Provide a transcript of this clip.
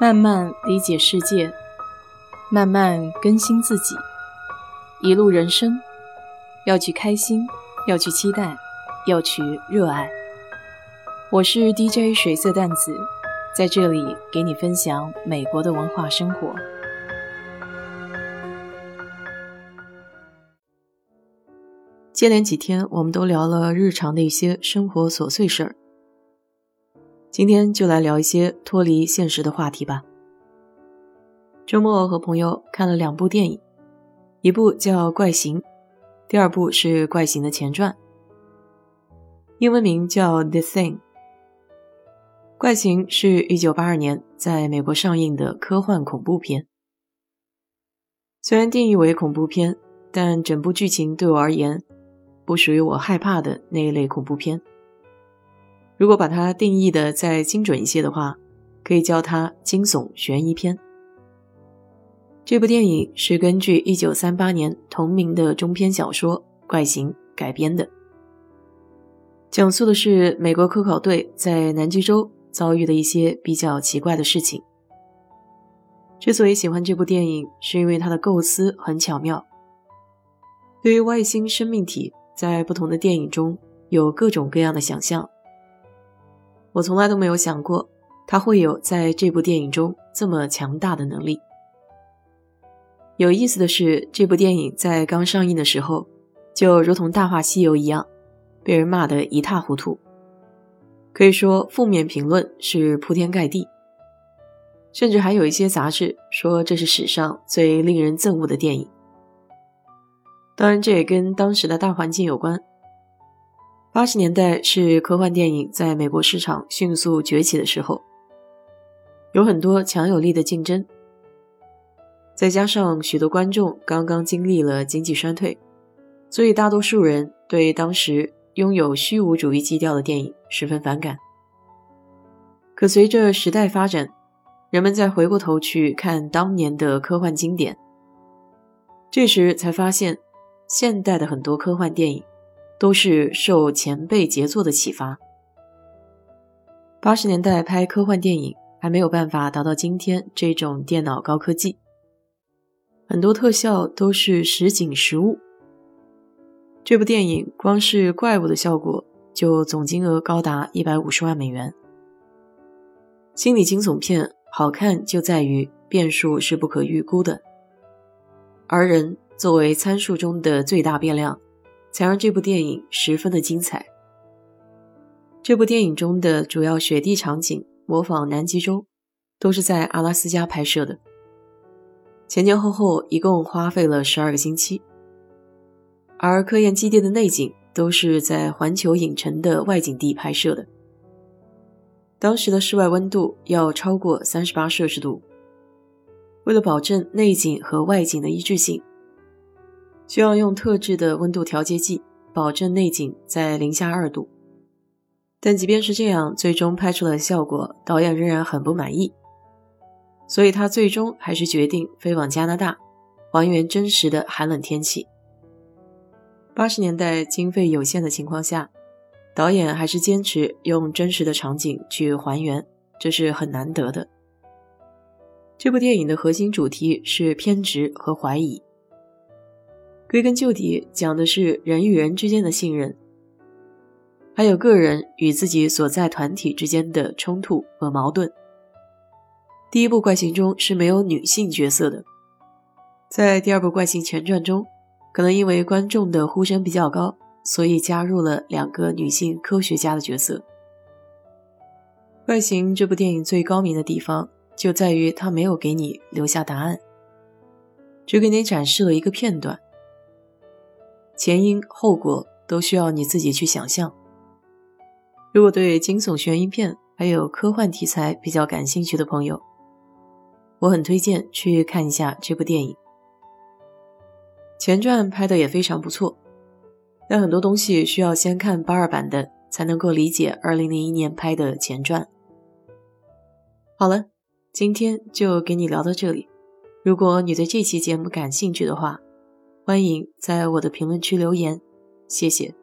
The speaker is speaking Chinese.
慢慢理解世界，慢慢更新自己。一路人生，要去开心，要去期待，要去热爱。我是 DJ 水色淡子，在这里给你分享美国的文化生活。接连几天，我们都聊了日常的一些生活琐碎事儿。今天就来聊一些脱离现实的话题吧。周末和朋友看了两部电影，一部叫《怪形》，第二部是《怪形》的前传，英文名叫《The Thing》。《怪形》是一九八二年在美国上映的科幻恐怖片，虽然定义为恐怖片，但整部剧情对我而言。不属于我害怕的那一类恐怖片。如果把它定义的再精准一些的话，可以叫它惊悚悬疑片。这部电影是根据1938年同名的中篇小说《怪形》改编的，讲述的是美国科考队在南极洲遭遇的一些比较奇怪的事情。之所以喜欢这部电影，是因为它的构思很巧妙，对于外星生命体。在不同的电影中有各种各样的想象，我从来都没有想过他会有在这部电影中这么强大的能力。有意思的是，这部电影在刚上映的时候，就如同《大话西游》一样，被人骂得一塌糊涂，可以说负面评论是铺天盖地，甚至还有一些杂志说这是史上最令人憎恶的电影。当然，这也跟当时的大环境有关。八十年代是科幻电影在美国市场迅速崛起的时候，有很多强有力的竞争，再加上许多观众刚刚经历了经济衰退，所以大多数人对当时拥有虚无主义基调的电影十分反感。可随着时代发展，人们再回过头去看当年的科幻经典，这时才发现。现代的很多科幻电影都是受前辈杰作的启发。八十年代拍科幻电影还没有办法达到今天这种电脑高科技，很多特效都是实景实物。这部电影光是怪物的效果就总金额高达一百五十万美元。心理惊悚片好看就在于变数是不可预估的，而人。作为参数中的最大变量，才让这部电影十分的精彩。这部电影中的主要雪地场景模仿南极洲，都是在阿拉斯加拍摄的。前前后后一共花费了十二个星期，而科研基地的内景都是在环球影城的外景地拍摄的。当时的室外温度要超过三十八摄氏度，为了保证内景和外景的一致性。需要用特制的温度调节剂，保证内景在零下二度。但即便是这样，最终拍出的效果，导演仍然很不满意。所以他最终还是决定飞往加拿大，还原真实的寒冷天气。八十年代经费有限的情况下，导演还是坚持用真实的场景去还原，这是很难得的。这部电影的核心主题是偏执和怀疑。归根究底，讲的是人与人之间的信任，还有个人与自己所在团体之间的冲突和矛盾。第一部《怪形》中是没有女性角色的，在第二部《怪形前传》中，可能因为观众的呼声比较高，所以加入了两个女性科学家的角色。《怪形》这部电影最高明的地方就在于它没有给你留下答案，只给你展示了一个片段。前因后果都需要你自己去想象。如果对惊悚悬疑片还有科幻题材比较感兴趣的朋友，我很推荐去看一下这部电影。前传拍的也非常不错，但很多东西需要先看八二版的才能够理解二零零一年拍的前传。好了，今天就给你聊到这里。如果你对这期节目感兴趣的话，欢迎在我的评论区留言，谢谢。